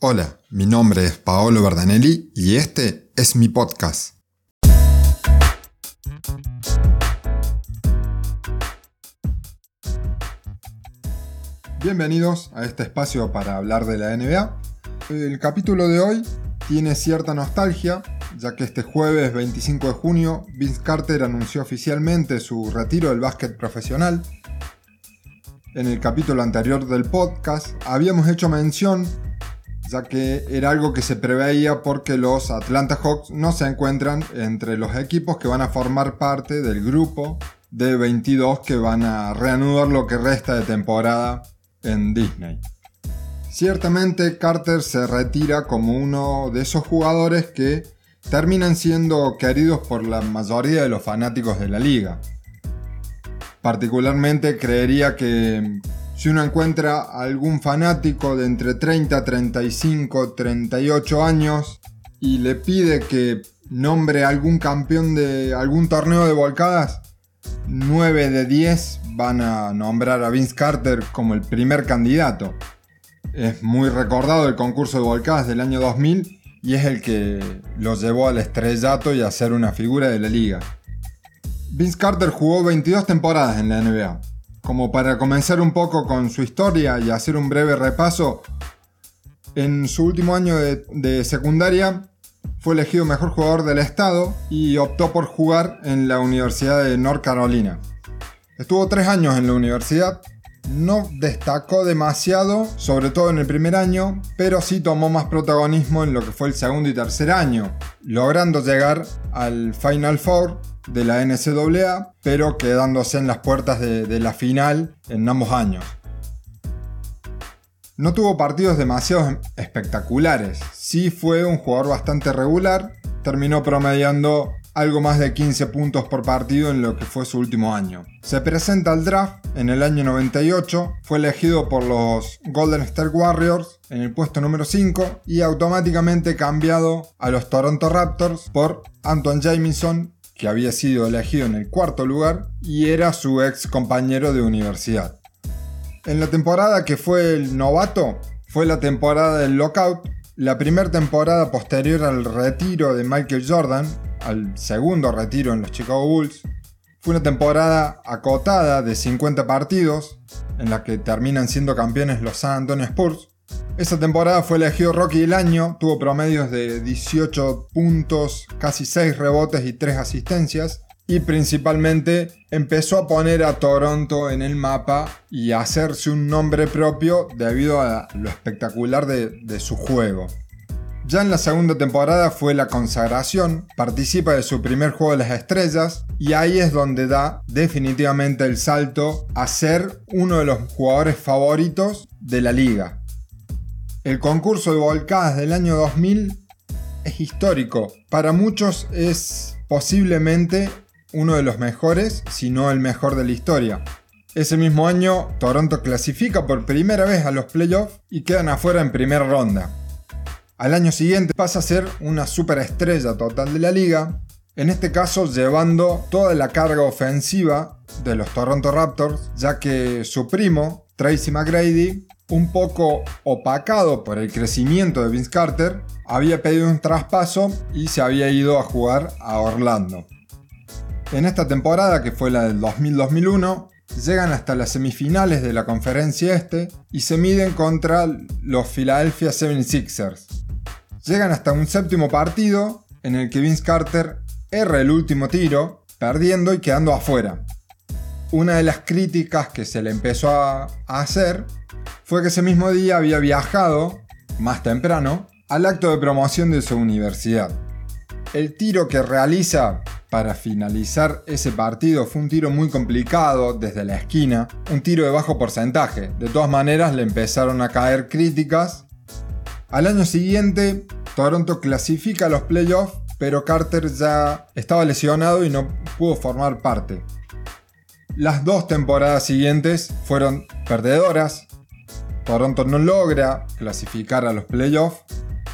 Hola, mi nombre es Paolo Verdanelli y este es mi podcast. Bienvenidos a este espacio para hablar de la NBA. El capítulo de hoy tiene cierta nostalgia, ya que este jueves 25 de junio Vince Carter anunció oficialmente su retiro del básquet profesional. En el capítulo anterior del podcast habíamos hecho mención, ya que era algo que se preveía porque los Atlanta Hawks no se encuentran entre los equipos que van a formar parte del grupo de 22 que van a reanudar lo que resta de temporada en Disney. Ciertamente Carter se retira como uno de esos jugadores que terminan siendo queridos por la mayoría de los fanáticos de la liga. Particularmente creería que si uno encuentra algún fanático de entre 30, 35, 38 años y le pide que nombre algún campeón de algún torneo de volcadas, 9 de 10 van a nombrar a Vince Carter como el primer candidato. Es muy recordado el concurso de volcadas del año 2000 y es el que lo llevó al estrellato y a ser una figura de la liga. Vince Carter jugó 22 temporadas en la NBA. Como para comenzar un poco con su historia y hacer un breve repaso, en su último año de, de secundaria fue elegido mejor jugador del estado y optó por jugar en la Universidad de North Carolina. Estuvo tres años en la universidad, no destacó demasiado, sobre todo en el primer año, pero sí tomó más protagonismo en lo que fue el segundo y tercer año, logrando llegar al Final Four de la NCAA, pero quedándose en las puertas de, de la final en ambos años. No tuvo partidos demasiado espectaculares, sí fue un jugador bastante regular, terminó promediando algo más de 15 puntos por partido en lo que fue su último año. Se presenta al draft en el año 98, fue elegido por los Golden State Warriors en el puesto número 5 y automáticamente cambiado a los Toronto Raptors por Antoine Jamison, que había sido elegido en el cuarto lugar y era su ex compañero de universidad. En la temporada que fue el novato, fue la temporada del lockout, la primera temporada posterior al retiro de Michael Jordan, al segundo retiro en los Chicago Bulls. Fue una temporada acotada de 50 partidos, en la que terminan siendo campeones los San Antonio Spurs. Esa temporada fue elegido Rocky del año, tuvo promedios de 18 puntos, casi 6 rebotes y 3 asistencias, y principalmente empezó a poner a Toronto en el mapa y a hacerse un nombre propio debido a lo espectacular de, de, su juego. Ya en la segunda temporada fue la consagración, participa de su primer juego de las estrellas y ahí es donde da definitivamente el salto a ser uno de los jugadores favoritos de la liga. El concurso de volcadas del año 2000 es histórico, para muchos es posiblemente uno de los mejores, si no el mejor de la historia. Ese mismo año, Toronto clasifica por primera vez a los playoffs y quedan afuera en primera ronda. Al año siguiente pasa a ser una superestrella total de la liga, en este caso llevando toda la carga ofensiva de los Toronto Raptors, ya que su primo, Tracy McGrady, un poco opacado por el crecimiento de Vince Carter, había pedido un traspaso y se había ido a jugar a Orlando. En esta temporada, que fue la del 2000-2001, llegan hasta las semifinales de la conferencia este y se miden contra los Philadelphia 76ers. Llegan hasta un séptimo partido en el que Vince Carter erra el último tiro, perdiendo y quedando afuera. Una de las críticas que se le empezó a, hacer fue que ese mismo día había viajado, más temprano, al acto de promoción de su universidad. El tiro que realiza para finalizar ese partido fue un tiro muy complicado desde la esquina, un tiro de bajo porcentaje. De todas maneras le empezaron a caer críticas. Al año siguiente, Toronto clasifica a los playoffs, pero Carter ya estaba lesionado y no pudo formar parte. Las dos temporadas siguientes fueron perdedoras. Toronto no logra clasificar a los playoffs.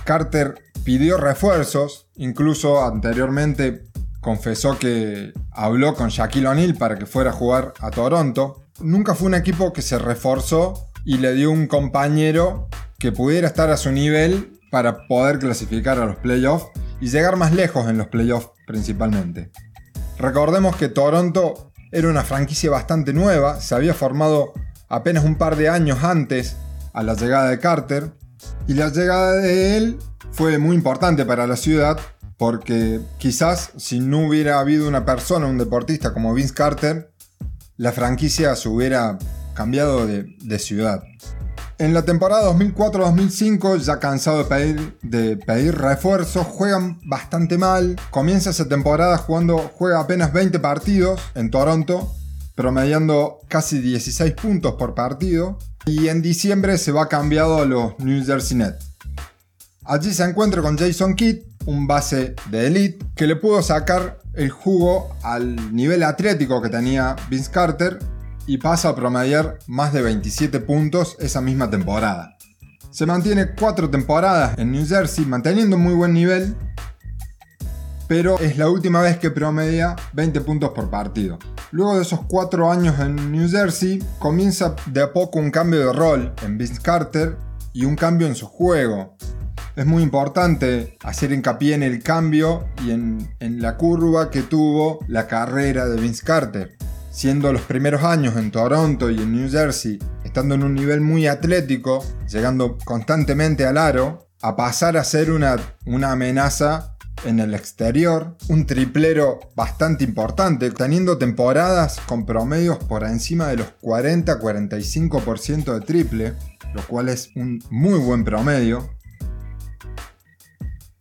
Carter pidió refuerzos, incluso anteriormente confesó que habló con Shaquille O'Neal para que fuera a jugar a Toronto. Nunca fue un equipo que se reforzó y le dio un compañero que pudiera estar a su nivel para poder clasificar a los playoffs y llegar más lejos en los playoffs principalmente. Recordemos que Toronto era una franquicia bastante nueva, se había formado apenas un par de años antes a la llegada de Carter y la llegada de él fue muy importante para la ciudad porque quizás si no hubiera habido una persona, un deportista como Vince Carter, la franquicia se hubiera cambiado de, ciudad. En la temporada 2004-2005, ya cansado de pedir, de pedir refuerzos, juegan bastante mal. Comienza esa temporada jugando, juega apenas 20 partidos en Toronto, promediando casi 16 puntos por partido. Y en diciembre se va cambiado a los New Jersey Nets. Allí se encuentra con Jason Kidd, un base de elite, que le pudo sacar el jugo al nivel atlético que tenía Vince Carter y pasa a promediar más de 27 puntos esa misma temporada. Se mantiene cuatro temporadas en New Jersey manteniendo muy buen nivel, pero es la última vez que promedia 20 puntos por partido. Luego de esos cuatro años en New Jersey, comienza de a poco un cambio de rol en Vince Carter y un cambio en su juego. Es muy importante hacer hincapié en el cambio y en, en la curva que tuvo la carrera de Vince Carter siendo los primeros años en Toronto y en New Jersey, estando en un nivel muy atlético, llegando constantemente al aro, a pasar a ser una, una amenaza en el exterior, un triplero bastante importante, teniendo temporadas con promedios por encima de los 40-45% de triple, lo cual es un muy buen promedio.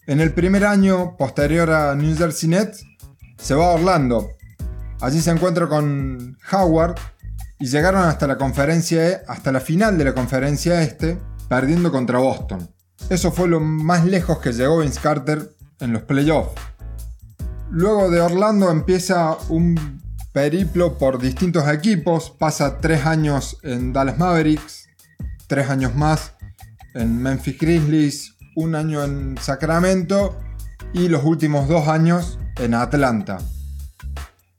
En el primer año posterior a New Jersey Nets, se va a Orlando, Allí se encuentra con Howard y llegaron hasta la conferencia, e, final de la conferencia este, perdiendo contra Boston. Eso fue lo más lejos que llegó Vince Carter en los playoffs. Luego de Orlando empieza un periplo por distintos equipos, pasa tres años en Dallas Mavericks, tres años más en Memphis Grizzlies, un año en Sacramento y los últimos dos años en Atlanta.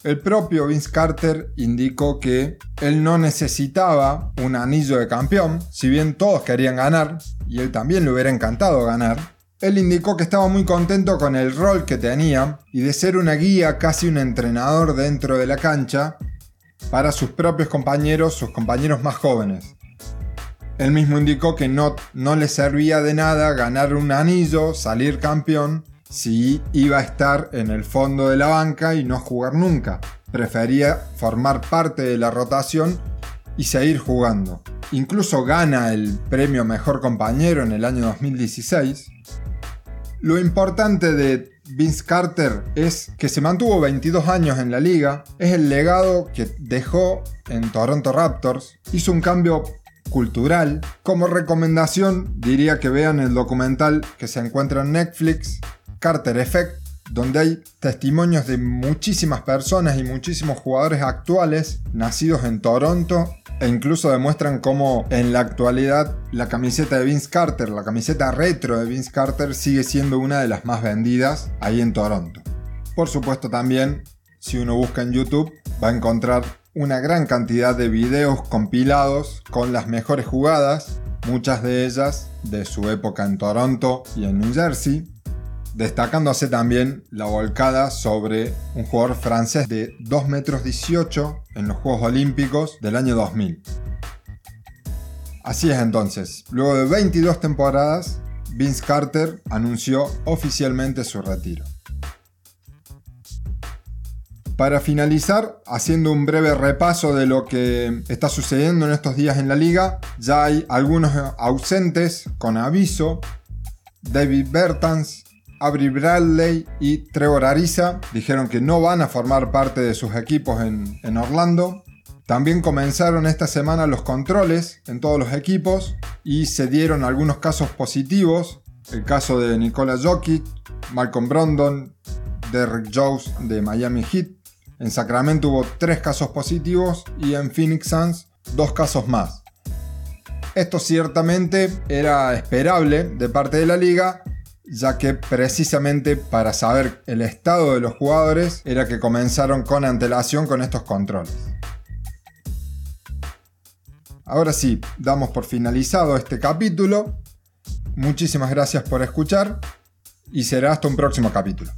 El propio Vince Carter indicó que él no necesitaba un anillo de campeón, si bien todos querían ganar, y él también le hubiera encantado ganar. Él indicó que estaba muy contento con el rol que tenía y de ser una guía, casi un entrenador dentro de la cancha, para sus propios compañeros, sus compañeros más jóvenes. Él mismo indicó que no, no le servía de nada ganar un anillo, salir campeón, si iba a estar en el fondo de la banca y no jugar nunca. Prefería formar parte de la rotación y seguir jugando. Incluso gana el premio Mejor Compañero en el año 2016. Lo importante de Vince Carter es que se mantuvo 22 años en la liga, es el legado que dejó en Toronto Raptors, hizo un cambio cultural. Como recomendación diría que vean el documental que se encuentra en Netflix Carter Effect, donde hay testimonios de muchísimas personas y muchísimos jugadores actuales nacidos en Toronto e incluso demuestran cómo en la actualidad la camiseta de Vince Carter, la camiseta retro de Vince Carter sigue siendo una de las más vendidas ahí en Toronto. Por supuesto también, si uno busca en YouTube, va a encontrar una gran cantidad de videos compilados con las mejores jugadas, muchas de ellas de su época en Toronto y en New Jersey, destacándose también la volcada sobre un jugador francés de 2 metros 18 en los Juegos Olímpicos del año 2000. Así es entonces, luego de 22 temporadas, Vince Carter anunció oficialmente su retiro. Para finalizar, haciendo un breve repaso de lo que está sucediendo en estos días en la liga, ya hay algunos ausentes con aviso. David Bertans, Avery Bradley y Trevor Ariza dijeron que no van a formar parte de sus equipos en, Orlando. También comenzaron esta semana los controles en todos los equipos y se dieron algunos casos positivos. El caso de Nikola Jokic, Malcolm Brondon, Derrick Jones de Miami Heat. En Sacramento hubo tres casos positivos y en Phoenix Suns dos casos más. Esto ciertamente era esperable de parte de la liga, ya que precisamente para saber el estado de los jugadores era que comenzaron con antelación con estos controles. Ahora sí, damos por finalizado este capítulo. Muchísimas gracias por escuchar y será hasta un próximo capítulo.